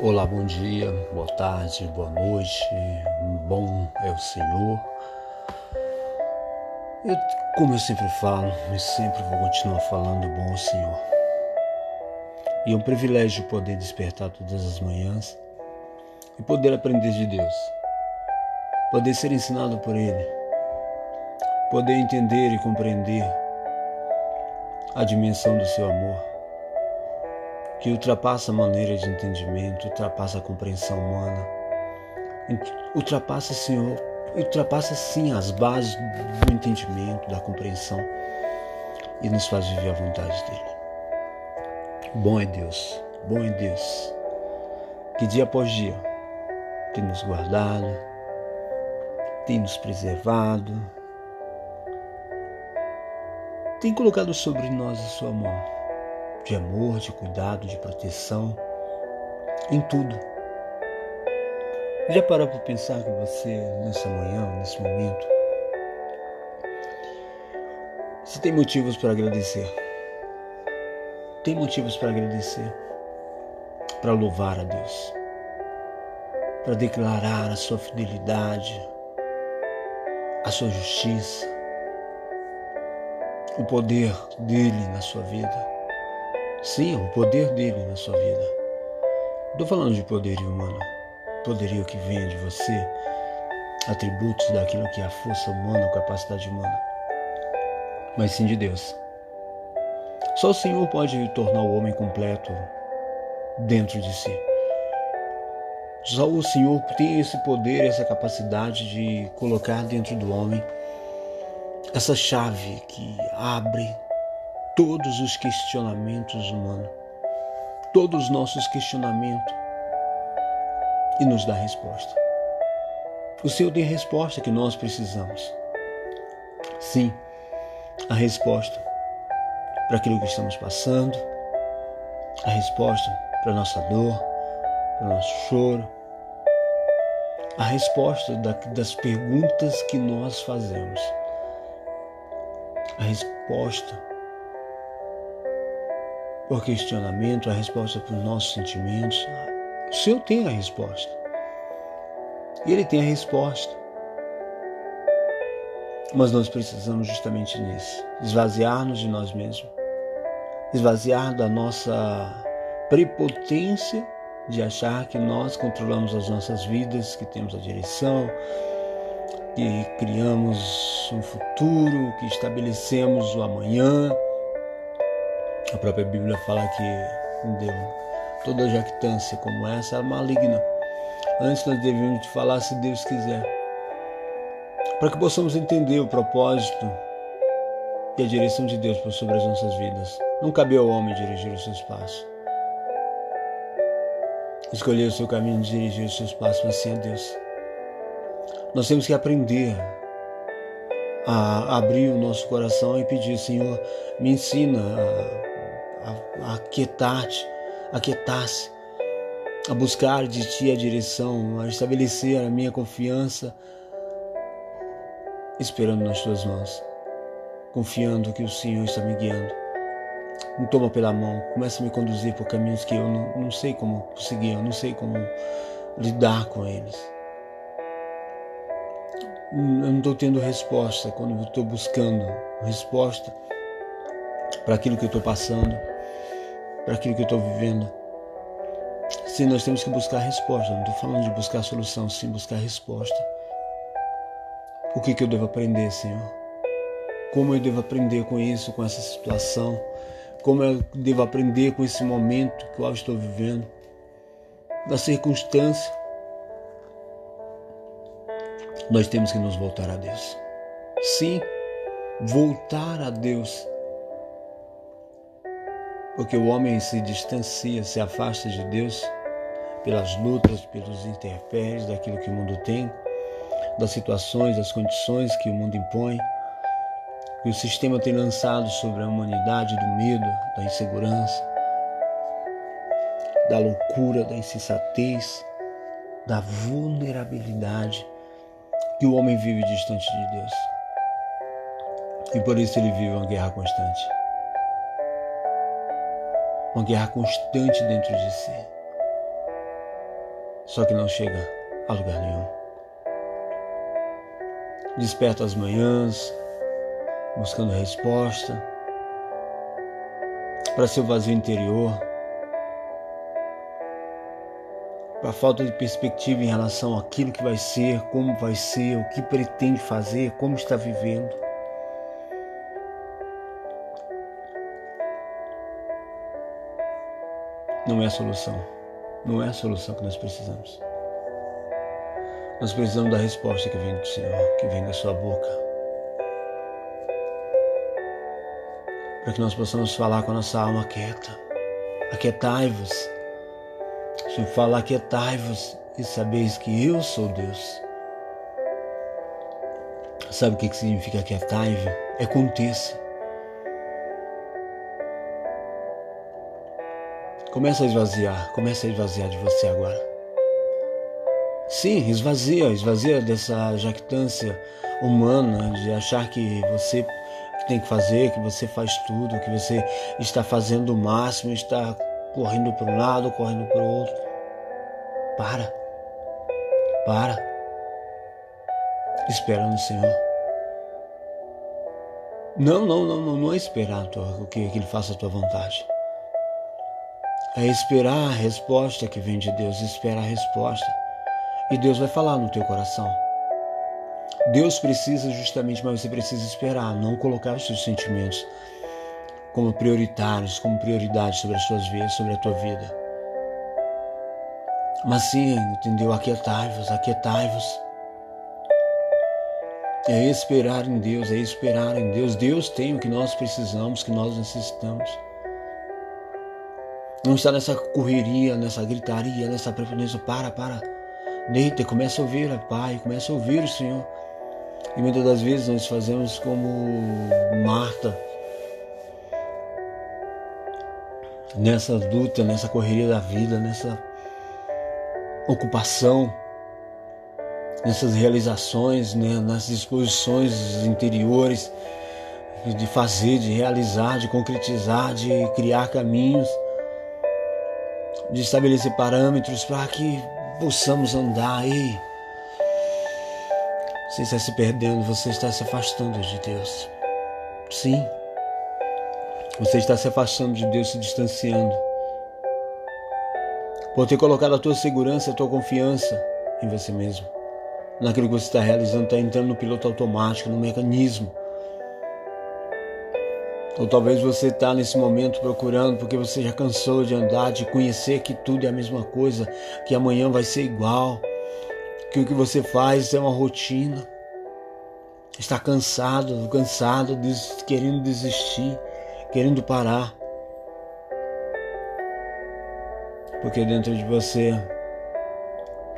Olá, bom dia, boa tarde, boa noite, bom é o Senhor. Eu, como eu sempre falo, e sempre vou continuar falando, bom é o Senhor. E é um privilégio poder despertar todas as manhãs e poder aprender de Deus, poder ser ensinado por Ele, poder entender e compreender a dimensão do seu amor que ultrapassa a maneira de entendimento, ultrapassa a compreensão humana, ultrapassa, Senhor, ultrapassa sim as bases do entendimento, da compreensão e nos faz viver a vontade dele. Bom é Deus, bom é Deus, que dia após dia tem nos guardado, tem nos preservado, tem colocado sobre nós a sua mão de amor, de cuidado, de proteção, em tudo. Já parou para pensar que você, nessa manhã, nesse momento, você tem motivos para agradecer? Tem motivos para agradecer, para louvar a Deus, para declarar a sua fidelidade, a sua justiça, o poder dele na sua vida. Sim, o poder dele na sua vida. Estou falando de poderio humano, poderio que venha de você, atributos daquilo que é a força humana, a capacidade humana, mas sim de Deus. Só o Senhor pode tornar o homem completo dentro de si. Só o Senhor tem esse poder, essa capacidade de colocar dentro do homem essa chave que abre todos os questionamentos humanos, todos os nossos questionamentos e nos dá resposta. O Senhor tem a resposta que nós precisamos. Sim, a resposta para aquilo que estamos passando, a resposta para a nossa dor, para o nosso choro, a resposta das perguntas que nós fazemos, a resposta por questionamento, a resposta para os nossos sentimentos. O Senhor tem a resposta. E Ele tem a resposta. Mas nós precisamos justamente nisso esvaziar-nos de nós mesmos, esvaziar da nossa prepotência de achar que nós controlamos as nossas vidas, que temos a direção, que criamos um futuro, que estabelecemos o amanhã a própria Bíblia fala que Deus, toda jactância como essa é maligna. Antes nós devíamos falar se Deus quiser. Para que possamos entender o propósito e a direção de Deus sobre as nossas vidas. Não cabe ao homem dirigir os seus passos. Escolher o seu caminho, dirigir os seus passos, mas sim a Deus. Nós temos que aprender a abrir o nosso coração e pedir, Senhor, me ensina a a, aquietar-te, aquietar-se, a buscar de ti a direção, a estabelecer a minha confiança, esperando nas tuas mãos, confiando que o Senhor está me guiando. Me toma pela mão, começa a me conduzir por caminhos que eu não, não sei como seguir, eu não sei como lidar com eles. Eu não estou tendo resposta quando estou buscando resposta para aquilo que eu estou passando para aquilo que eu estou vivendo. Sim, nós temos que buscar resposta. Não estou falando de buscar solução, sim buscar resposta. O que, que eu devo aprender, Senhor? Como eu devo aprender com isso, com essa situação? Como eu devo aprender com esse momento que eu estou vivendo? Da circunstância. Nós temos que nos voltar a Deus. Sim, voltar a Deus porque o homem se distancia, se afasta de Deus pelas lutas, pelos interpéries daquilo que o mundo tem, das situações, das condições que o mundo impõe, que o sistema tem lançado sobre a humanidade do medo, da insegurança, da loucura, da insensatez, da vulnerabilidade que o homem vive distante de Deus. E por isso ele vive uma guerra constante uma guerra constante dentro de si. só que não chega a lugar nenhum. Desperta as manhãs, buscando resposta para seu vazio interior, para a falta de perspectiva em relação àquilo que vai ser, como vai ser, o que pretende fazer, como está vivendo. Não é a solução. Não é a solução que nós precisamos. Nós precisamos da resposta que vem do Senhor, que vem da sua boca. para que nós possamos falar com a nossa alma quieta. Aquietai-vos. O Senhor fala, aquietai-vos e sabeis que eu sou Deus. Sabe o que significa aquietai-vos? É conter-se. Começa a esvaziar, começa a esvaziar de você agora. Sim, esvazia, esvazia dessa jactância humana de achar que você tem que fazer, que você faz tudo, que você está fazendo o máximo, está correndo para um lado, correndo para o outro. Para. Para. Espera no Senhor. Não, não, não, não, não é esperar que Ele faça a tua vontade. É esperar a resposta que vem de Deus, espera a resposta. E Deus vai falar no teu coração. Deus precisa justamente, mas você precisa esperar, não colocar os seus sentimentos como prioritários, como prioridade sobre as suas vidas, sobre a tua vida. Mas sim, entendeu? Aquietai-vos, aquietai-vos. É esperar em Deus, é esperar em Deus. Deus tem o que nós precisamos, que nós necessitamos. Não está nessa correria, nessa gritaria, nessa preferência. Para, para. Deita, começa a ouvir, Pai, começa a ouvir o Senhor. E muitas das vezes nós fazemos como Marta, nessa luta, nessa correria da vida, nessa ocupação, nessas realizações, né, nas disposições interiores de fazer, de realizar, de concretizar, de criar caminhos, de estabelecer parâmetros para que possamos andar aí você está se perdendo, você está se afastando de Deus. Sim. Você está se afastando de Deus, se distanciando. Por ter colocado a tua segurança, a tua confiança em você mesmo. Naquilo que você está realizando, está entrando no piloto automático, no mecanismo. Ou talvez você está nesse momento procurando porque você já cansou de andar, de conhecer que tudo é a mesma coisa, que amanhã vai ser igual que o que você faz é uma rotina. Está cansado, cansado, querendo desistir, querendo parar. Porque dentro de você,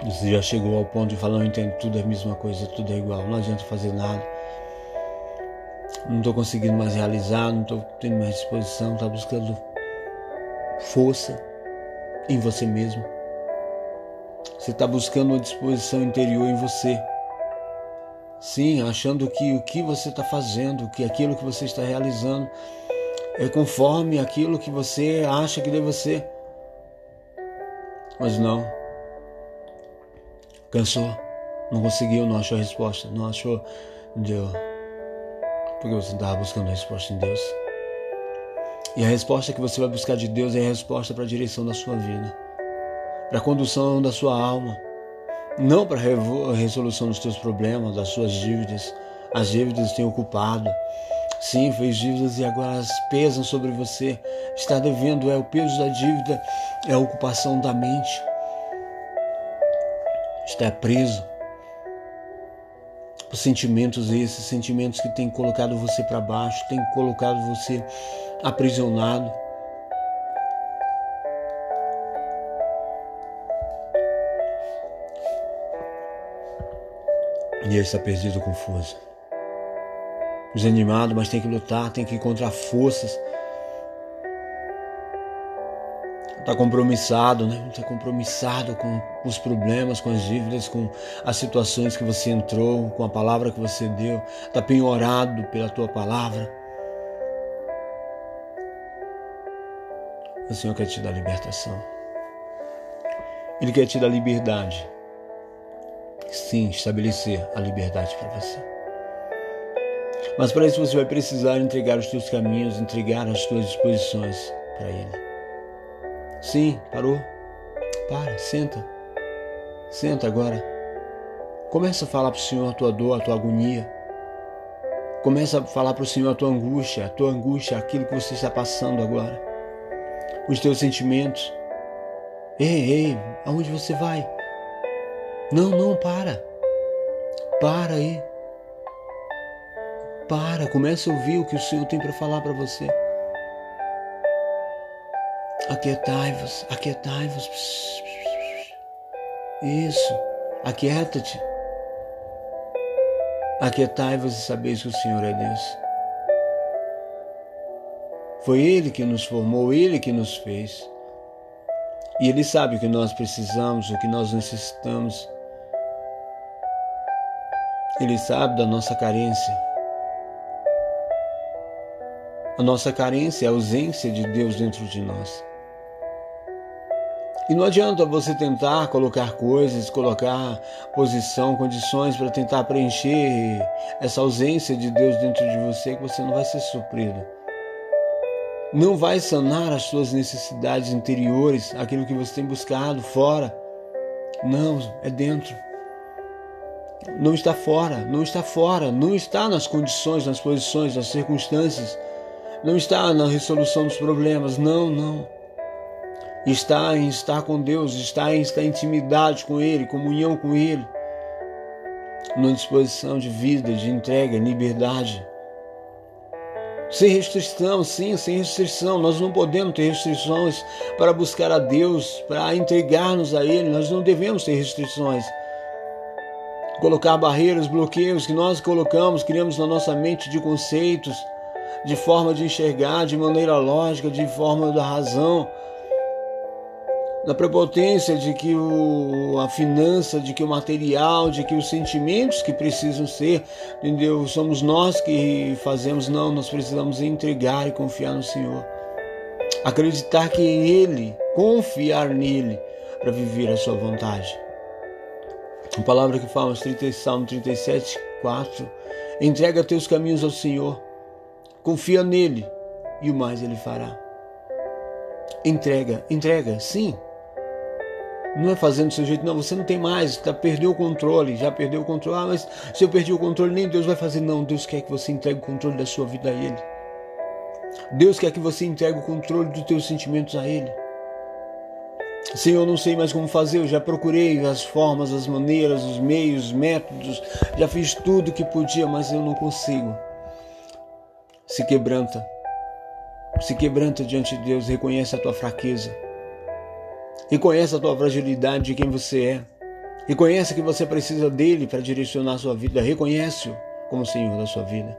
você já chegou ao ponto de falar, não entendo, tudo é a mesma coisa, tudo é igual, não adianta fazer nada. Não estou conseguindo mais realizar, não estou tendo mais disposição, está buscando força em você mesmo. Você está buscando uma disposição interior em você. Sim, achando que o que você está fazendo, que aquilo que você está realizando é conforme aquilo que você acha que deve ser. Mas não. Cansou. Não conseguiu, não achou a resposta. Não achou. Deu. Porque você estava buscando resposta em Deus. E a resposta que você vai buscar de Deus é a resposta para a direção da sua vida para a condução da sua alma, não para a resolução dos teus problemas, das suas dívidas. As dívidas têm ocupado. Sim, fez dívidas e agora elas pesam sobre você. Está devendo, é o peso da dívida, é a ocupação da mente. Está preso por sentimentos esses, sentimentos que têm colocado você para baixo, têm colocado você aprisionado. E ele está perdido, confuso. Desanimado, mas tem que lutar, tem que encontrar forças. Está compromissado, né? Está compromissado com os problemas, com as dívidas, com as situações que você entrou, com a palavra que você deu. Está penhorado pela tua palavra. O Senhor quer te dar libertação. Ele quer te dar liberdade. Sim, estabelecer a liberdade para você. Mas para isso você vai precisar entregar os teus caminhos, entregar as tuas disposições para Ele. Sim, parou. Para, senta. Senta agora. Começa a falar para o Senhor a tua dor, a tua agonia. Começa a falar para o Senhor a tua angústia, a tua angústia, aquilo que você está passando agora. Os teus sentimentos. Ei, ei, aonde você vai? Não, não, para. Para aí. Para, começa a ouvir o que o Senhor tem para falar para você. Aquietai-vos, aquietai-vos. Isso, aquieta-te. Aquietai-vos e sabeis que o Senhor é Deus. Foi Ele que nos formou, Ele que nos fez. E Ele sabe o que nós precisamos, o que nós necessitamos. Ele sabe da nossa carência. A nossa carência é a ausência de Deus dentro de nós. E não adianta você tentar colocar coisas, colocar posição, condições para tentar preencher essa ausência de Deus dentro de você que você não vai ser suprido. Não vai sanar as suas necessidades interiores, aquilo que você tem buscado fora. Não, é dentro. Não está fora, não está fora, não está nas condições, nas posições, nas circunstâncias, não está na resolução dos problemas. Não, não está em estar com Deus, está em estar em intimidade com Ele, comunhão com Ele, numa disposição de vida, de entrega, liberdade. Sem restrição, sim, sem restrição. Nós não podemos ter restrições para buscar a Deus, para entregar-nos a Ele. Nós não devemos ter restrições. Colocar barreiras, bloqueios que nós colocamos, criamos na nossa mente de conceitos, de forma de enxergar, de maneira lógica, de forma da razão, da prepotência de que o, a finança, de que o material, de que os sentimentos que precisam ser, entendeu? Somos nós que fazemos, não, nós precisamos entregar e confiar no Senhor. Acreditar que em Ele, confiar nele para viver a sua vontade. A palavra que fala, Salmo 37, 4. Entrega teus caminhos ao Senhor, confia nele e o mais ele fará. Entrega, entrega, sim, não é fazendo do seu jeito, não, você não tem mais, tá, perdeu o controle, já perdeu o controle. Ah, mas se eu perdi o controle, nem Deus vai fazer. Não, Deus quer que você entregue o controle da sua vida a Ele. Deus quer que você entregue o controle dos teus sentimentos a Ele. Senhor, eu não sei mais como fazer, eu já procurei as formas, as maneiras, os meios, os métodos, já fiz tudo que podia, mas eu não consigo. Se quebranta, se quebranta diante de Deus, reconhece a tua fraqueza Reconhece a tua fragilidade de quem você é. Reconhece que você precisa dele para direcionar a sua vida. Reconhece-o como Senhor da sua vida.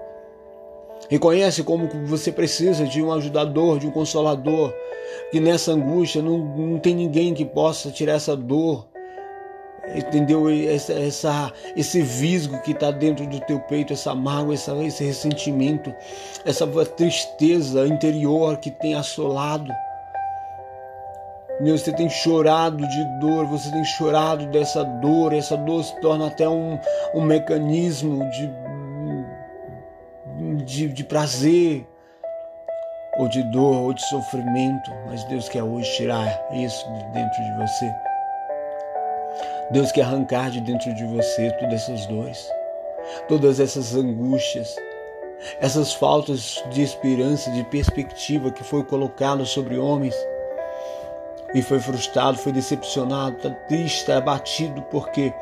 Reconhece como você precisa de um ajudador, de um consolador, que nessa angústia não, não tem ninguém que possa tirar essa dor, entendeu? Essa, essa, esse visgo que está dentro do teu peito, essa mágoa, essa, esse ressentimento, essa tristeza interior que tem assolado. Deus, você tem chorado de dor, você tem chorado dessa dor, essa dor se torna até um, um mecanismo de, de, de prazer, ou de dor, ou de sofrimento, mas Deus quer hoje tirar isso de dentro de você. Deus quer arrancar de dentro de você todas essas dores, todas essas angústias, essas faltas de esperança, de perspectiva que foi colocado sobre homens e foi frustrado, foi decepcionado, está triste, está abatido porque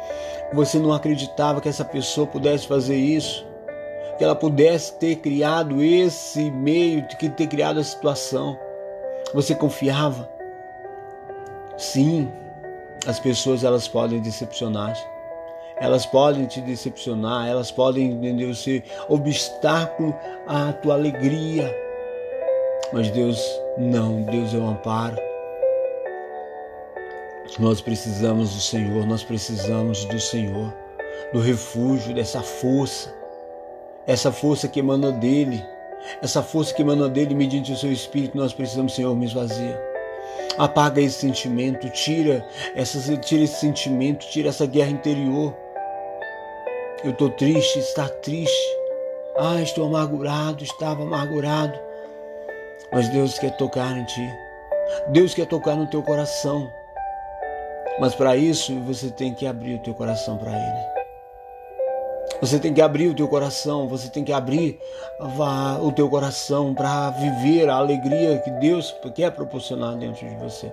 você não acreditava que essa pessoa pudesse fazer isso, que ela pudesse ter criado esse meio, que ter criado a situação. Você confiava? Sim, as pessoas elas podem decepcionar. Elas podem te decepcionar, elas podem entender, ser obstáculo à tua alegria. Mas Deus não, Deus é um amparo. Nós precisamos do Senhor, nós precisamos do Senhor, do refúgio, dessa força, essa força que emana dele, essa força que emana dele mediante o seu Espírito, nós precisamos, Senhor, me esvazia. Apaga esse sentimento, tira, essas, tira esse sentimento, tira essa guerra interior. Eu estou triste, está triste. Ah, estou amargurado, estava amargurado. Mas Deus quer tocar em ti. Deus quer tocar no teu coração. Mas para isso você tem que abrir o teu coração para Ele. Você tem que abrir o teu coração, você tem que abrir o teu coração para viver a alegria que Deus quer proporcionar dentro de você.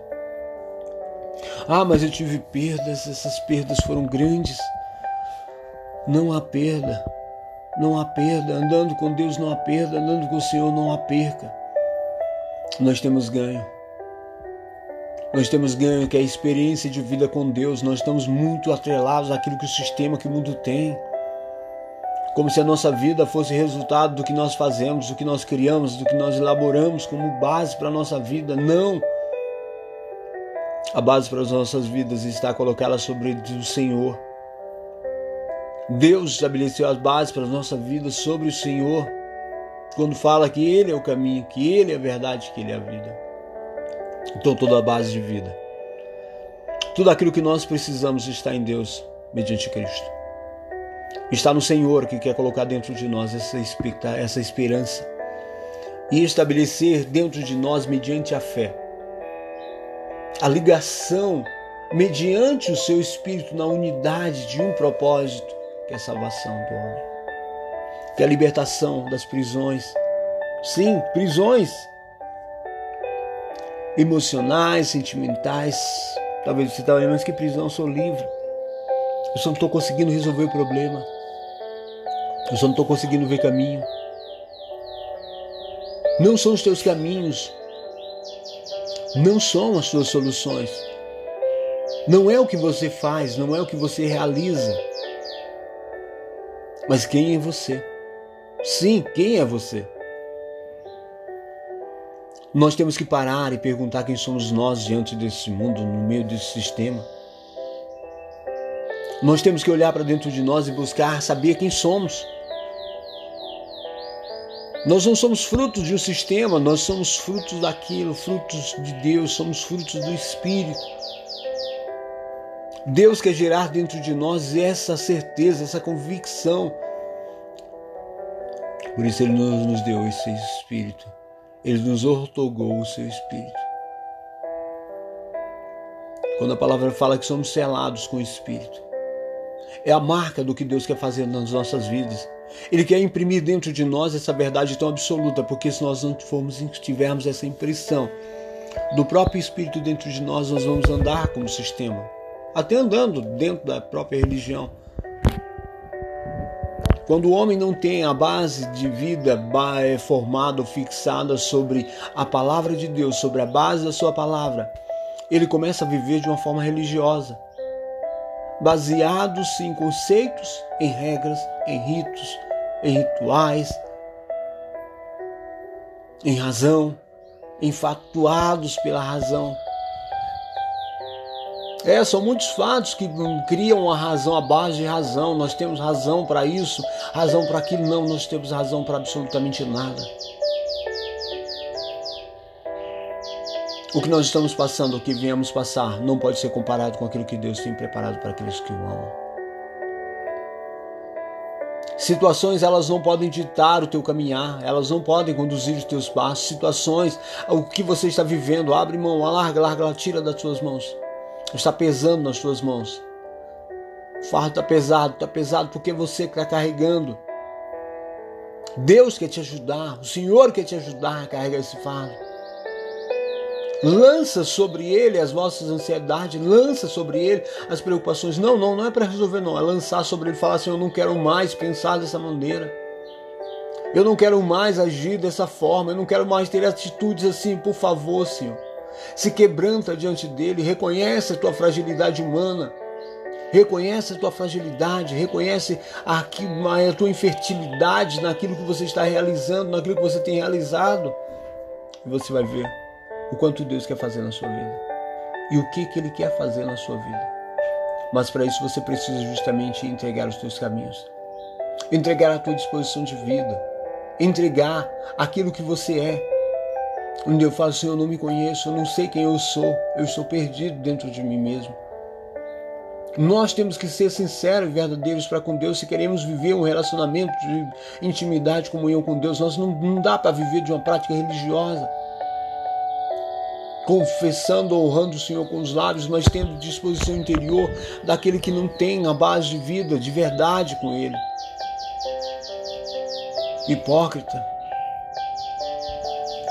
Ah, mas eu tive perdas, essas perdas foram grandes. Não há perda, não há perda. Andando com Deus não há perda, andando com o Senhor não há perca. Nós temos ganho. Nós temos ganho que é a experiência de vida com Deus. Nós estamos muito atrelados àquilo que o sistema que o mundo tem como se a nossa vida fosse resultado do que nós fazemos, do que nós criamos, do que nós elaboramos como base para a nossa vida. Não! A base para as nossas vidas está colocada sobre o Senhor. Deus estabeleceu as bases para a nossa vida sobre o Senhor, quando fala que Ele é o caminho, que Ele é a verdade, que Ele é a vida. Então, toda a base de vida, tudo aquilo que nós precisamos está em Deus, mediante Cristo. Está no Senhor que quer colocar dentro de nós essa, essa esperança e estabelecer dentro de nós, mediante a fé, a ligação mediante o seu espírito na unidade de um propósito, que é a salvação do homem, que é a libertação das prisões. Sim, prisões emocionais, sentimentais. Talvez você está olhando, mas que prisão, eu sou livre. Eu só não estou conseguindo resolver o problema. Eu só não estou conseguindo ver caminho. Não são os teus caminhos. Não são as tuas soluções. Não é o que você faz, não é o que você realiza. Mas quem é você? Sim, quem é você? Nós temos que parar e perguntar quem somos nós diante desse mundo, no meio desse sistema. Nós temos que olhar para dentro de nós e buscar saber quem somos. Nós não somos frutos de um sistema, nós somos frutos daquilo, frutos de Deus, somos frutos do Espírito. Deus quer gerar dentro de nós essa certeza, essa convicção. Por isso Ele nos, deu esse Espírito. Ele nos ortogou o seu Espírito. Quando a palavra fala que somos selados com o Espírito, é a marca do que Deus quer fazer nas nossas vidas. Ele quer imprimir dentro de nós essa verdade tão absoluta, porque se nós não formos, tivermos essa impressão do próprio Espírito dentro de nós, nós vamos andar como sistema, até andando dentro da própria religião. Quando o homem não tem a base de vida é, formada fixada sobre a palavra de Deus, sobre a base da sua palavra, ele começa a viver de uma forma religiosa baseados em conceitos, em regras, em ritos, em rituais, em razão, infatuados pela razão. É, são muitos fatos que criam a razão, a base de razão. Nós temos razão para isso, razão para aquilo. Não, nós temos razão para absolutamente nada. O que nós estamos passando, o que viemos passar, não pode ser comparado com aquilo que Deus tem preparado para aqueles que o amam. Situações elas não podem ditar o teu caminhar, elas não podem conduzir os teus passos. Situações, o que você está vivendo, abre mão, alarga, larga, tira das tuas mãos. Está pesando nas tuas mãos. O fardo está pesado, está pesado porque você está carregando. Deus quer te ajudar, o Senhor quer te ajudar a carregar esse fardo. Lança sobre ele as vossas ansiedades, lança sobre ele as preocupações. Não, não, não é para resolver, não. É lançar sobre ele e falar assim: eu não quero mais pensar dessa maneira. Eu não quero mais agir dessa forma. Eu não quero mais ter atitudes assim, por favor, Senhor. Se quebranta diante dele, reconhece a tua fragilidade humana. Reconhece a tua fragilidade, reconhece a, a tua infertilidade naquilo que você está realizando, naquilo que você tem realizado. E você vai ver o quanto Deus quer fazer na sua vida e o que, que Ele quer fazer na sua vida. Mas para isso você precisa justamente entregar os teus caminhos, entregar a tua disposição de vida, entregar aquilo que você é. Onde eu falo, Senhor, eu não me conheço, eu não sei quem eu sou, eu estou perdido dentro de mim mesmo. Nós temos que ser sinceros e verdadeiros para com Deus se queremos viver um relacionamento de intimidade, comunhão com Deus. Nós não, não dá para viver de uma prática religiosa, confessando, honrando o Senhor com os lábios, mas tendo disposição interior daquele que não tem a base de vida, de verdade com Ele. Hipócrita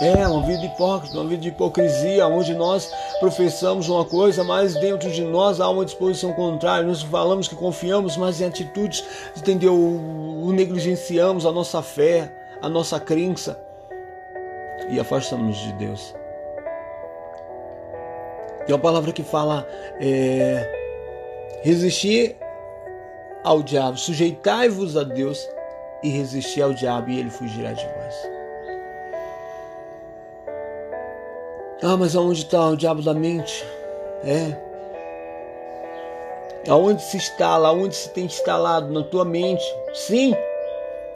é, uma vida hipócrita, uma vida de hipocrisia, onde nós professamos uma coisa, mas dentro de nós há uma disposição contrária. Nós falamos que confiamos, mas em atitudes, entendeu? O negligenciamos a nossa fé, a nossa crença e afastamos de Deus. Tem uma palavra que fala é, resistir ao diabo, sujeitai-vos a Deus e resistir ao diabo e ele fugirá de vós. Ah, mas aonde está o diabo da mente? É. Aonde se instala, aonde se tem instalado na tua mente? Sim.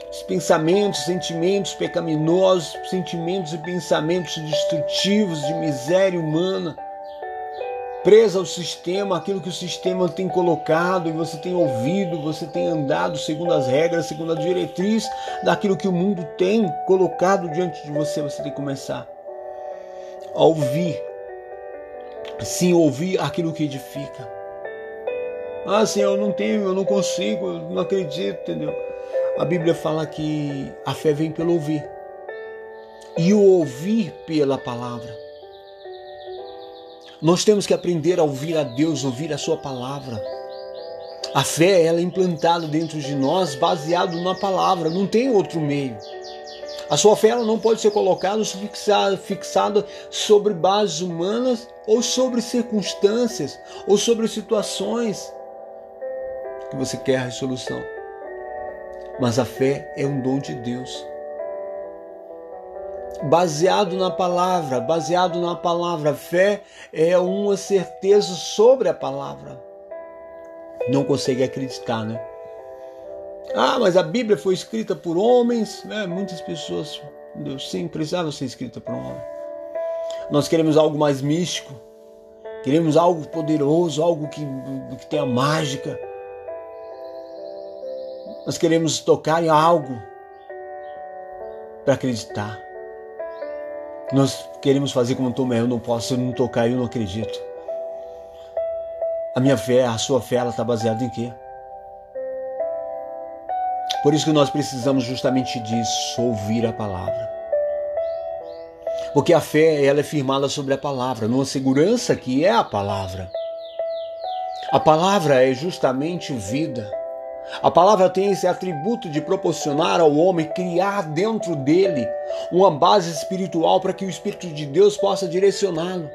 Os pensamentos, sentimentos pecaminosos, sentimentos e pensamentos destrutivos de miséria humana, presa ao sistema, aquilo que o sistema tem colocado e você tem ouvido, você tem andado segundo as regras, segundo a diretriz daquilo que o mundo tem colocado diante de você, você tem que começar a ouvir. Sim, ouvir aquilo que edifica. Ah, Senhor, eu não tenho, eu não consigo, eu não acredito, entendeu? A Bíblia fala que a fé vem pelo ouvir. E o ouvir pela palavra. Nós temos que aprender a ouvir a Deus, ouvir a sua palavra. A fé ela é implantada dentro de nós baseado na palavra, não tem outro meio. A sua fé não pode ser colocada, fixada, fixada sobre bases humanas ou sobre circunstâncias ou sobre situações que você quer a resolução. Mas a fé é um dom de Deus. Baseado na palavra, baseado na palavra, fé é uma certeza sobre a palavra. Não consegue acreditar, né? Ah, mas a Bíblia foi escrita por homens. É, muitas pessoas, sim, precisava ser escrita por um homem. Nós queremos algo mais místico. Queremos algo poderoso, algo que, que tenha mágica. Nós queremos tocar em algo para acreditar. Nós queremos fazer como Tomé, eu não posso, eu não tocar, eu não acredito. A minha fé, a sua fé, ela está baseada em quê? Por isso que nós precisamos justamente disso, ouvir a palavra. Porque a fé ela é firmada sobre a palavra, numa segurança que é a palavra. A palavra é justamente vida. A palavra tem esse atributo de proporcionar ao homem criar dentro dele uma base espiritual para que o Espírito de Deus possa direcioná-lo.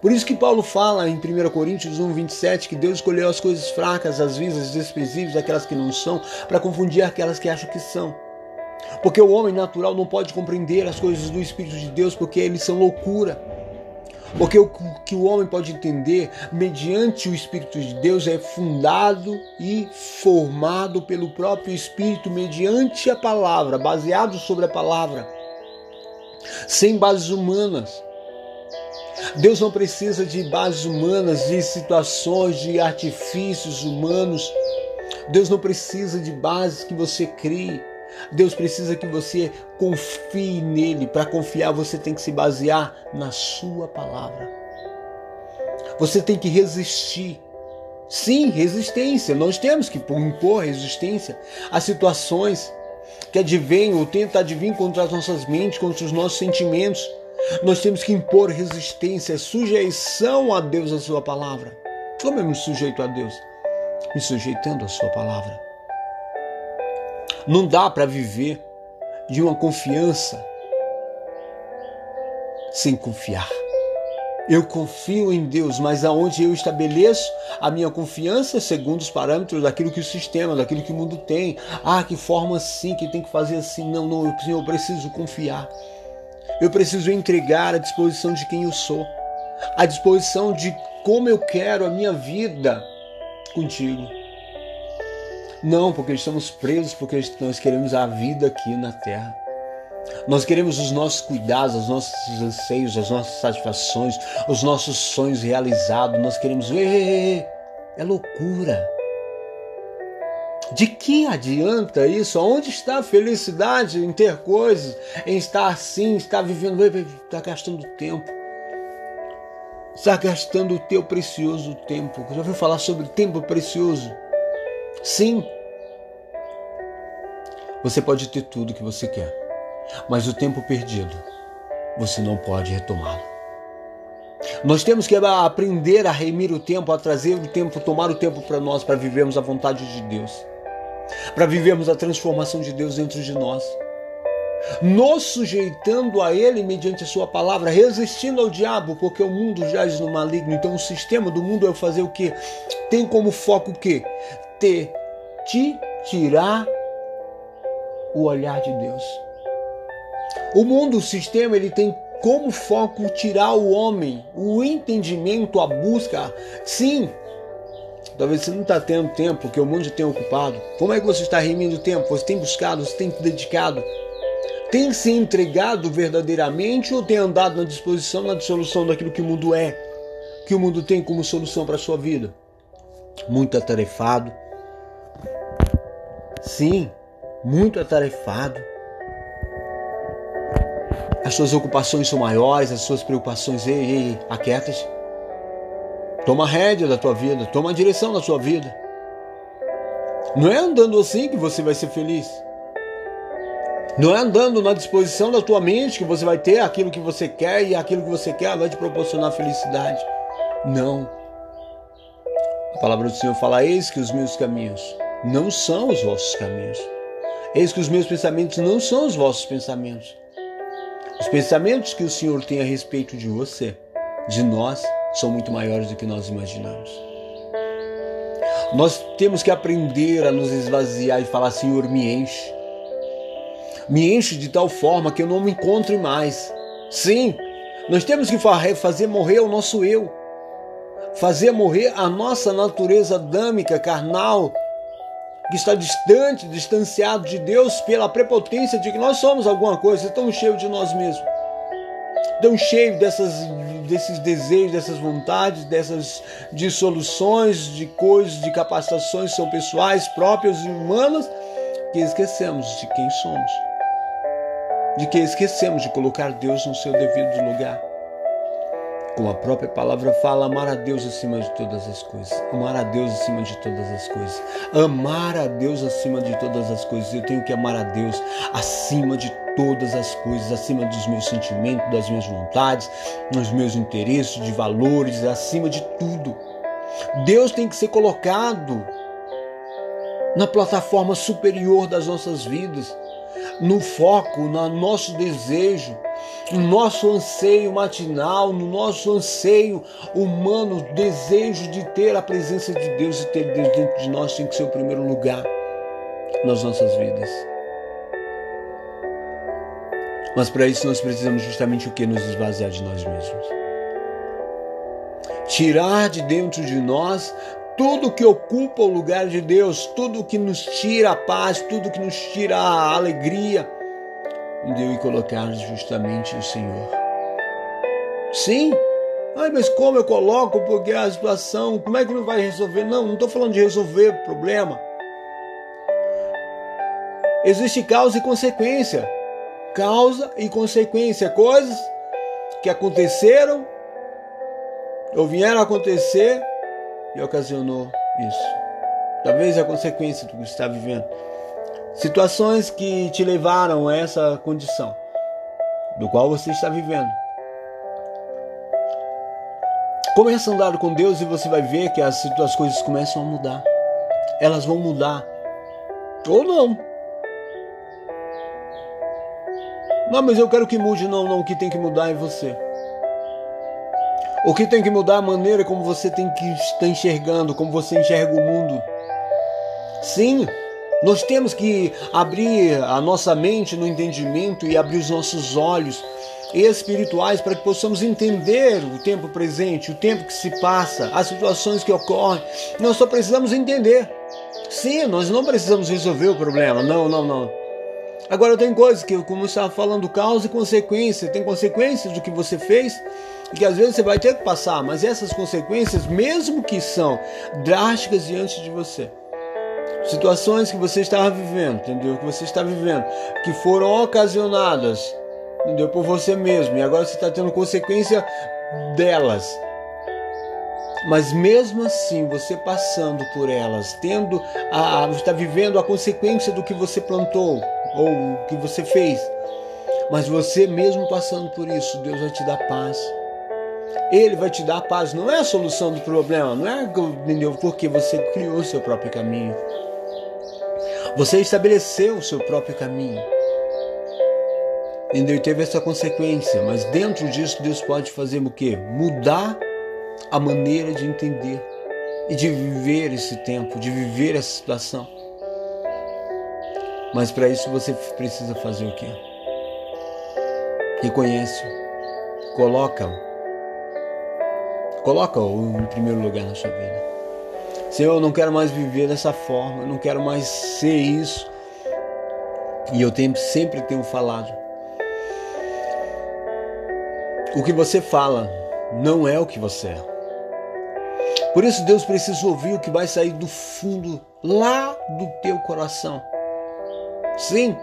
Por isso que Paulo fala em 1 Coríntios 1, 27 que Deus escolheu as coisas fracas, as visas desprezíveis, aquelas que não são, para confundir aquelas que acham que são. Porque o homem natural não pode compreender as coisas do Espírito de Deus porque eles são loucura. Porque o que o homem pode entender mediante o Espírito de Deus é fundado e formado pelo próprio Espírito mediante a palavra, baseado sobre a palavra, sem bases humanas. Deus não precisa de bases humanas, de situações, de artifícios humanos. Deus não precisa de bases que você crie. Deus precisa que você confie nele. Para confiar, você tem que se basear na sua palavra. Você tem que resistir. Sim, resistência. Nós temos que impor resistência a situações que advêm ou tentam advir contra as nossas mentes, contra os nossos sentimentos. Nós temos que impor resistência, sujeição a Deus, a Sua palavra. Como eu me sujeito a Deus? Me sujeitando à Sua palavra. Não dá para viver de uma confiança sem confiar. Eu confio em Deus, mas aonde eu estabeleço a minha confiança segundo os parâmetros daquilo que o sistema, daquilo que o mundo tem. Ah, que forma assim, que tem que fazer assim. Não, não, eu, preciso confiar. Eu preciso entregar à disposição de quem eu sou, à disposição de como eu quero a minha vida contigo. Não porque estamos presos, porque nós queremos a vida aqui na terra. Nós queremos os nossos cuidados, os nossos anseios, as nossas satisfações, os nossos sonhos realizados. Nós queremos. É loucura. De que adianta isso? Onde está a felicidade em ter coisas, em estar assim, estar vivendo, está gastando tempo. Está gastando o teu precioso tempo. Já ouviu falar sobre tempo precioso? Sim. Você pode ter tudo que você quer, mas o tempo perdido, você não pode retomá-lo. Nós temos que aprender a remir o tempo, a trazer o tempo, tomar o tempo para nós, para vivermos a vontade de Deus para vivermos a transformação de Deus dentro de nós. Nos sujeitando a Ele mediante a Sua palavra, resistindo ao diabo, porque o mundo jaz no maligno. Então, o sistema do mundo é fazer o que? Tem como foco o que? Ter, te tirar o olhar de Deus. O mundo, o sistema, ele tem como foco tirar o homem, o entendimento, a busca. Sim, Talvez você não está tendo tempo, porque o mundo tem ocupado. Como é que você está remindo tempo? Você tem buscado, você tem dedicado? Tem se entregado verdadeiramente ou tem andado na disposição, na dissolução daquilo que o mundo é? Que o mundo tem como solução para a sua vida? Muito atarefado. Sim, muito atarefado. As suas ocupações são maiores, as suas preocupações, ei, ei, aquietas. Toma a rédea da tua vida, toma a direção da sua vida. Não é andando assim que você vai ser feliz. Não é andando na disposição da tua mente que você vai ter aquilo que você quer e aquilo que você quer vai te proporcionar felicidade. Não. A palavra do Senhor fala: Eis que os meus caminhos não são os vossos caminhos. Eis que os meus pensamentos não são os vossos pensamentos. Os pensamentos que o Senhor tem a respeito de você, de nós, são muito maiores do que nós imaginamos. Nós temos que aprender a nos esvaziar e falar: Senhor, me enche. Me enche de tal forma que eu não me encontre mais. Sim, nós temos que fazer morrer o nosso eu, fazer morrer a nossa natureza adâmica, carnal, que está distante, distanciado de Deus pela prepotência de que nós somos alguma coisa, tão cheio de nós mesmos, tão cheio dessas desses desejos, dessas vontades, dessas dissoluções de coisas, de capacitações são pessoais, próprias e humanas, que esquecemos de quem somos. De que esquecemos de colocar Deus no seu devido lugar. Como a própria palavra fala, amar a Deus acima de todas as coisas. Amar a Deus acima de todas as coisas. Amar a Deus acima de todas as coisas. Eu tenho que amar a Deus acima de todas as coisas, acima dos meus sentimentos, das minhas vontades, dos meus interesses, de valores, acima de tudo. Deus tem que ser colocado na plataforma superior das nossas vidas, no foco, no nosso desejo, no nosso anseio matinal, no nosso anseio humano, desejo de ter a presença de Deus e ter Deus dentro de nós tem que ser o primeiro lugar nas nossas vidas. Mas para isso nós precisamos justamente o que? Nos esvaziar de nós mesmos. Tirar de dentro de nós tudo que ocupa o lugar de Deus, tudo que nos tira a paz, tudo que nos tira a alegria, em Deus e colocar justamente o Senhor. Sim, Ai, mas como eu coloco? Porque a situação, como é que não vai resolver? Não, não estou falando de resolver o problema. Existe causa e consequência causa e consequência, coisas que aconteceram ou vieram a acontecer e ocasionou isso. Talvez a consequência do que está vivendo. Situações que te levaram a essa condição do qual você está vivendo. Comece a andar com Deus e você vai ver que as, as coisas começam a mudar. Elas vão mudar. Ou não. Não, mas eu quero que mude. Não, não. O que tem que mudar é você. O que tem que mudar a maneira como você tem que estar enxergando, como você enxerga o mundo. Sim, nós temos que abrir a nossa mente no entendimento e abrir os nossos olhos espirituais para que possamos entender o tempo presente, o tempo que se passa, as situações que ocorrem. Nós só precisamos entender. Sim, nós não precisamos resolver o problema. Não, não, não. Agora tem coisas que, como estava falando, causa e consequência. Tem consequências do que você fez que às vezes você vai ter que passar, mas essas consequências, mesmo que são drásticas diante de você, situações que você estava vivendo, entendeu? Que você está vivendo, que foram ocasionadas, entendeu? Por você mesmo e agora você está tendo consequência delas. Mas mesmo assim, você passando por elas, tendo a, está vivendo a consequência do que você plantou ou que você fez, mas você mesmo passando por isso, Deus vai te dar paz. Ele vai te dar paz. Não é a solução do problema, não é entendeu? porque você criou o seu próprio caminho. Você estabeleceu o seu próprio caminho. Entendeu? E teve essa consequência, mas dentro disso Deus pode fazer o quê? Mudar a maneira de entender e de viver esse tempo, de viver essa situação. Mas para isso você precisa fazer o quê? Reconhece, coloca, coloca-o em primeiro lugar na sua vida. Senhor, eu não quero mais viver dessa forma, eu não quero mais ser isso. E eu tenho, sempre tenho falado. O que você fala não é o que você é. Por isso Deus precisa ouvir o que vai sair do fundo lá do teu coração. Sim.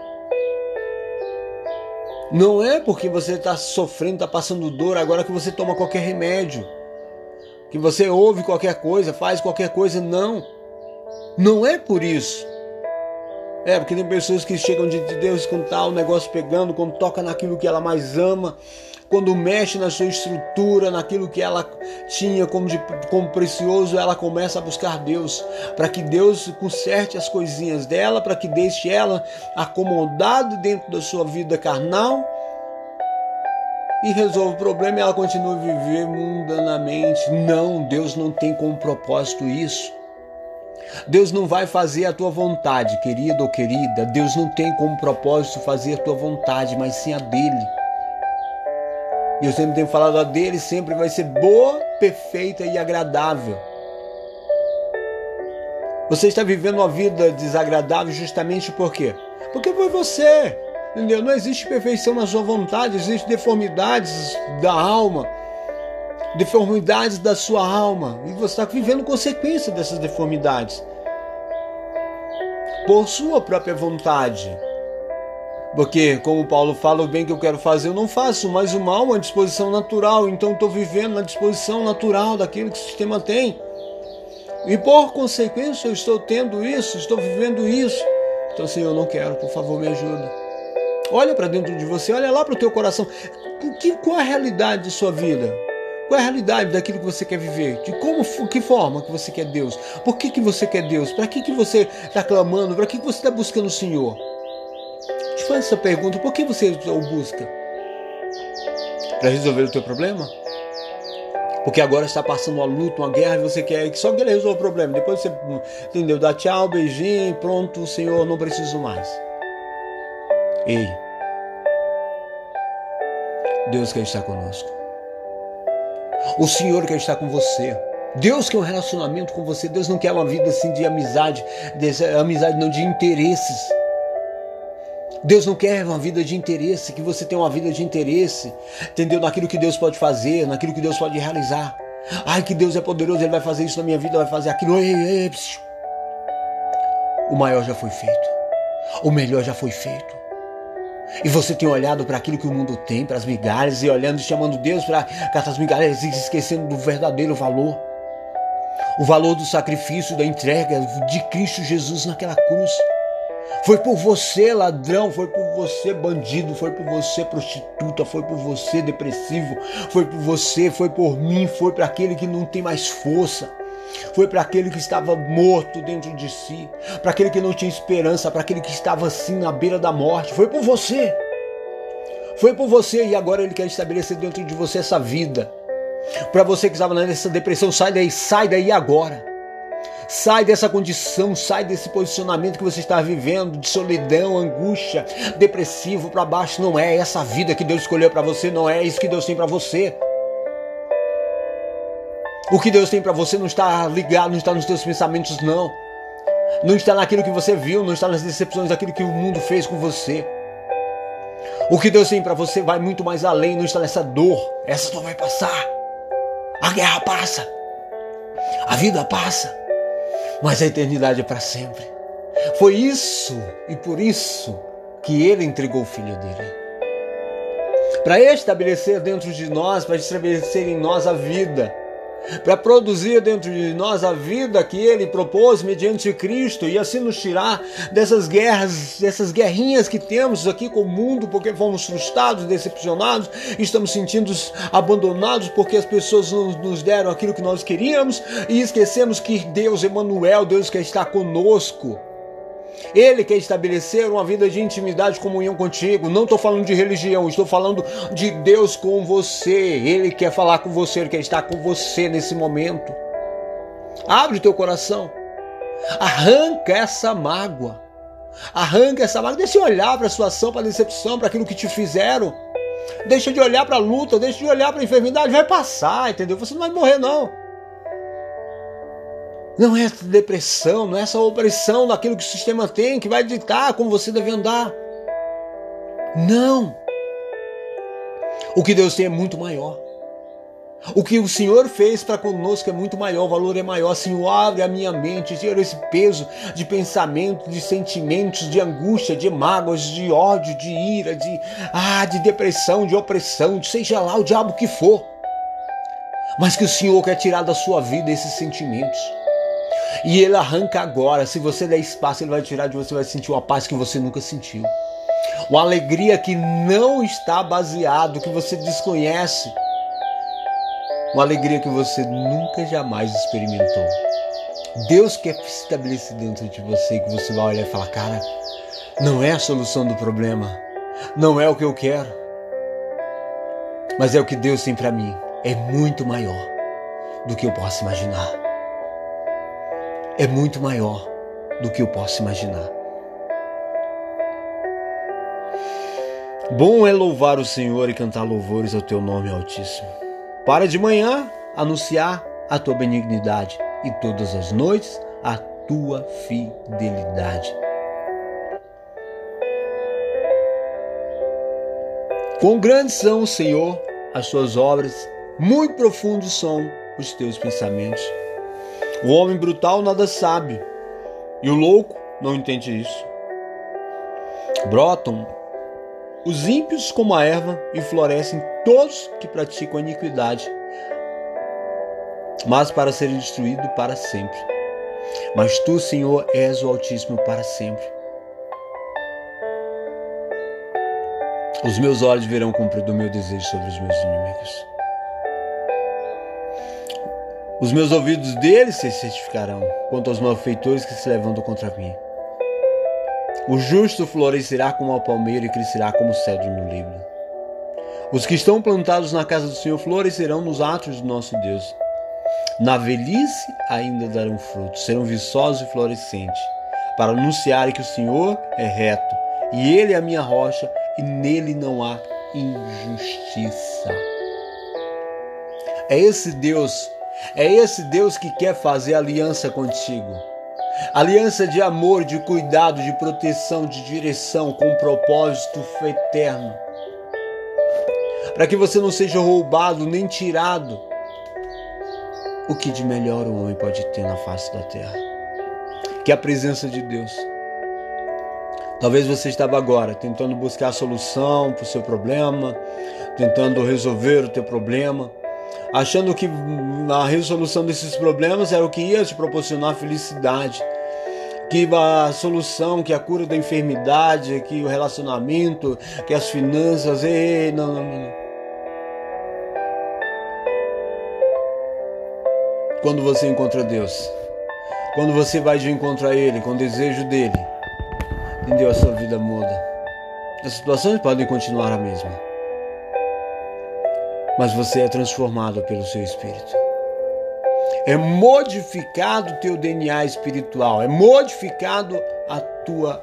Não é porque você está sofrendo, está passando dor, agora que você toma qualquer remédio, que você ouve qualquer coisa, faz qualquer coisa. Não. Não é por isso. É, porque tem pessoas que chegam de Deus com tal negócio pegando, quando toca naquilo que ela mais ama, quando mexe na sua estrutura, naquilo que ela tinha como, de, como precioso, ela começa a buscar Deus, para que Deus conserte as coisinhas dela, para que deixe ela acomodada dentro da sua vida carnal e resolve o problema e ela continua a viver mundanamente. Não, Deus não tem como propósito isso. Deus não vai fazer a tua vontade, querido ou querida. Deus não tem como propósito fazer a tua vontade, mas sim a dele. Eu sempre tenho falado a dele, sempre vai ser boa, perfeita e agradável. Você está vivendo uma vida desagradável justamente por quê? Porque foi você. Entendeu? Não existe perfeição na sua vontade, existem deformidades da alma, deformidades da sua alma. E você está vivendo consequência dessas deformidades. Por sua própria vontade. Porque, como Paulo fala, o bem que eu quero fazer eu não faço, mas o mal é uma disposição natural, então estou vivendo na disposição natural daquilo que o sistema tem. E por consequência eu estou tendo isso, estou vivendo isso. Então, Senhor, eu não quero, por favor, me ajuda. Olha para dentro de você, olha lá para o teu coração. Que, qual a realidade de sua vida? Qual é a realidade daquilo que você quer viver? De como, que forma que você quer Deus? Por que, que você quer Deus? Para que, que você está clamando? Para que, que você está buscando o Senhor? faz essa pergunta: por que você o busca? Para resolver o teu problema? Porque agora está passando uma luta, uma guerra, e você quer que só que ele resolva o problema. Depois você, entendeu? Dá tchau, beijinho, pronto, Senhor, não preciso mais. Ei, Deus quer estar conosco. O Senhor quer estar com você. Deus quer um relacionamento com você. Deus não quer uma vida assim de amizade, de, amizade não de interesses. Deus não quer uma vida de interesse, que você tenha uma vida de interesse, entendeu? Naquilo que Deus pode fazer, naquilo que Deus pode realizar. Ai, que Deus é poderoso, Ele vai fazer isso na minha vida, vai fazer aquilo. Ei, ei, ei. O maior já foi feito, o melhor já foi feito. E você tem olhado para aquilo que o mundo tem, para as migalhas, e olhando e chamando Deus para essas migalhas e esquecendo do verdadeiro valor. O valor do sacrifício, da entrega de Cristo Jesus naquela cruz. Foi por você, ladrão, foi por você, bandido, foi por você, prostituta, foi por você, depressivo, foi por você, foi por mim, foi para aquele que não tem mais força. Foi para aquele que estava morto dentro de si, para aquele que não tinha esperança, para aquele que estava assim na beira da morte. Foi por você. Foi por você e agora ele quer estabelecer dentro de você essa vida. Para você que estava nessa depressão, sai daí, sai daí agora. Sai dessa condição, sai desse posicionamento que você está vivendo de solidão, angústia, depressivo para baixo. Não é essa vida que Deus escolheu para você, não é isso que Deus tem para você. O que Deus tem para você não está ligado, não está nos teus pensamentos, não. Não está naquilo que você viu, não está nas decepções daquilo que o mundo fez com você. O que Deus tem para você vai muito mais além, não está nessa dor. Essa dor vai passar. A guerra passa. A vida passa. Mas a eternidade é para sempre. Foi isso e por isso que ele entregou o filho dele. Para estabelecer dentro de nós, para estabelecer em nós a vida para produzir dentro de nós a vida que ele propôs mediante Cristo e assim nos tirar dessas guerras, dessas guerrinhas que temos aqui com o mundo, porque fomos frustrados, decepcionados, estamos sentindo abandonados porque as pessoas não nos deram aquilo que nós queríamos e esquecemos que Deus, Emmanuel, Deus que está conosco, ele quer estabelecer uma vida de intimidade, comunhão contigo. Não estou falando de religião, estou falando de Deus com você. Ele quer falar com você, ele quer estar com você nesse momento. Abre teu coração. Arranca essa mágoa. Arranca essa mágoa. Deixa de olhar para a situação, para a decepção, para aquilo que te fizeram. Deixa de olhar para a luta, deixa de olhar para a enfermidade. Vai passar, entendeu? Você não vai morrer, não. Não é essa depressão, não é essa opressão daquilo que o sistema tem que vai ditar como você deve andar. Não. O que Deus tem é muito maior. O que o Senhor fez para conosco é muito maior, o valor é maior. Senhor, abre a minha mente, tira esse peso de pensamento, de sentimentos, de angústia, de mágoas, de ódio, de ira, de, ah, de depressão, de opressão, de seja lá o diabo que for. Mas que o Senhor quer tirar da sua vida esses sentimentos. E ele arranca agora. Se você der espaço, ele vai tirar de você, vai sentir uma paz que você nunca sentiu. Uma alegria que não está baseado, que você desconhece. Uma alegria que você nunca jamais experimentou. Deus quer se estabelecer dentro de você, que você vai olhar e falar, cara, não é a solução do problema, não é o que eu quero, mas é o que Deus tem para mim. É muito maior do que eu posso imaginar é muito maior do que eu posso imaginar. Bom é louvar o Senhor e cantar louvores ao teu nome Altíssimo. Para de manhã anunciar a tua benignidade e todas as noites a tua fidelidade. Quão grandes são, Senhor, as suas obras, muito profundos são os teus pensamentos. O homem brutal nada sabe e o louco não entende isso. Brotam os ímpios como a erva e florescem todos que praticam a iniquidade, mas para serem destruídos para sempre. Mas tu, Senhor, és o Altíssimo para sempre. Os meus olhos verão cumprido o meu desejo sobre os meus inimigos. Os meus ouvidos deles se certificarão quanto aos malfeitores que se levantam contra mim. O justo florescerá como a palmeira e crescerá como o cedro no Líbano. Os que estão plantados na casa do Senhor florescerão nos atos do nosso Deus. Na velhice ainda darão frutos, serão viçosos e florescentes, para anunciarem que o Senhor é reto, e Ele é a minha rocha, e nele não há injustiça. É esse Deus é esse Deus que quer fazer aliança contigo. Aliança de amor, de cuidado, de proteção, de direção, com um propósito eterno. Para que você não seja roubado nem tirado o que de melhor o homem pode ter na face da terra, que é a presença de Deus. Talvez você estava agora tentando buscar a solução para o seu problema, tentando resolver o teu problema, achando que a resolução desses problemas era o que ia te proporcionar felicidade, que a solução, que a cura da enfermidade, que o relacionamento, que as finanças, ei, não, não, não. Quando você encontra Deus, quando você vai de encontro a Ele, com o desejo dele, entendeu? A sua vida muda. As situações podem continuar a mesma mas você é transformado pelo seu espírito. É modificado o teu DNA espiritual, é modificado a tua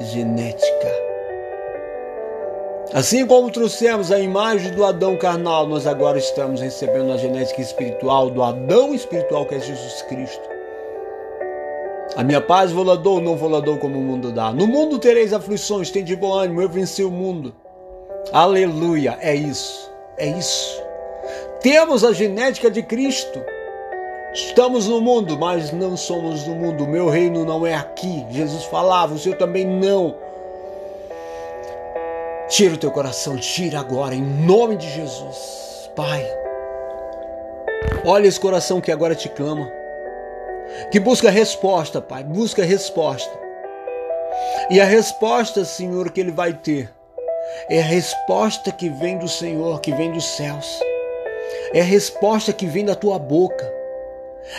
genética. Assim como trouxemos a imagem do Adão carnal, nós agora estamos recebendo a genética espiritual do Adão espiritual que é Jesus Cristo. A minha paz vou dou, não vou como o mundo dá. No mundo tereis aflições, tem de bom ânimo, eu venci o mundo. Aleluia, é isso, é isso. Temos a genética de Cristo. Estamos no mundo, mas não somos do mundo. Meu reino não é aqui. Jesus falava, o seu também não. Tira o teu coração, tira agora, em nome de Jesus. Pai, olha esse coração que agora te clama, que busca resposta, Pai, busca resposta. E a resposta, Senhor, que ele vai ter é a resposta que vem do Senhor, que vem dos céus. É a resposta que vem da tua boca.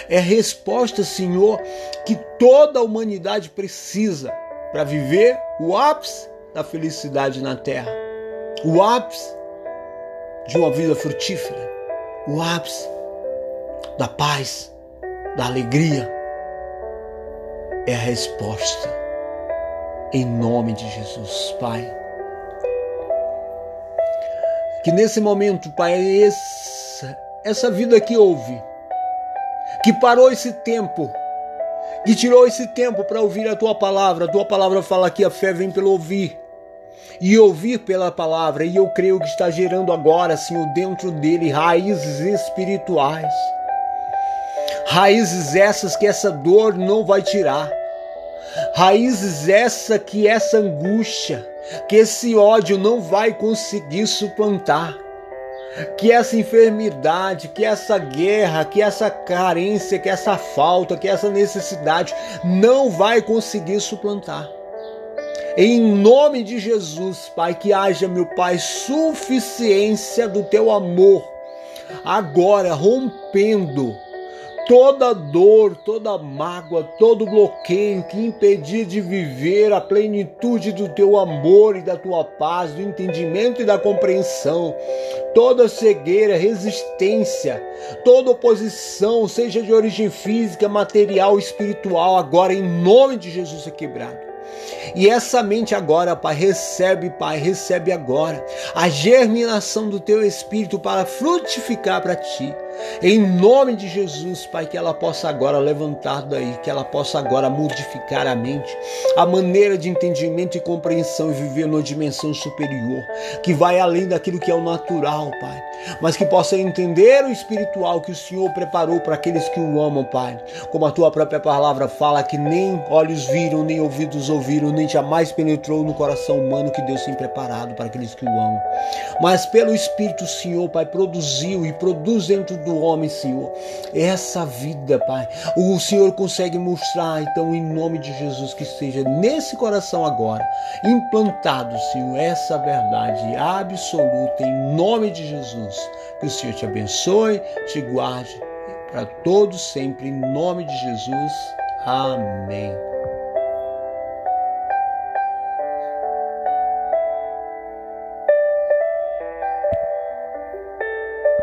É a resposta, Senhor, que toda a humanidade precisa para viver o ápice da felicidade na terra, o ápice de uma vida frutífera, o ápice da paz, da alegria. É a resposta. Em nome de Jesus, Pai. Que nesse momento, Pai, essa, essa vida que houve, que parou esse tempo, que tirou esse tempo para ouvir a tua palavra. A tua palavra fala que a fé vem pelo ouvir. E ouvir pela palavra, e eu creio que está gerando agora, Senhor, dentro dele raízes espirituais. Raízes essas que essa dor não vai tirar. Raízes essa que essa angústia, que esse ódio não vai conseguir suplantar. Que essa enfermidade, que essa guerra, que essa carência, que essa falta, que essa necessidade não vai conseguir suplantar. Em nome de Jesus, Pai, que haja, meu Pai, suficiência do teu amor, agora rompendo toda dor, toda mágoa, todo bloqueio que impedia de viver a plenitude do teu amor e da tua paz, do entendimento e da compreensão, toda cegueira, resistência, toda oposição, seja de origem física, material, espiritual, agora em nome de Jesus é quebrado. E essa mente agora, Pai, recebe, Pai, recebe agora a germinação do teu espírito para frutificar para ti. Em nome de Jesus, Pai, que ela possa agora levantar daí, que ela possa agora modificar a mente, a maneira de entendimento e compreensão e viver numa dimensão superior, que vai além daquilo que é o natural, Pai, mas que possa entender o espiritual que o Senhor preparou para aqueles que o amam, Pai. Como a tua própria palavra fala que nem olhos viram, nem ouvidos ouviram, nem jamais penetrou no coração humano que Deus tem preparado para aqueles que o amam. Mas pelo Espírito, Senhor, Pai, produziu e produz dentro do homem, Senhor, essa vida, Pai. O Senhor consegue mostrar, então, em nome de Jesus, que seja nesse coração agora, implantado, Senhor, essa verdade absoluta, em nome de Jesus. Que o Senhor te abençoe, te guarde para todos sempre, em nome de Jesus. Amém.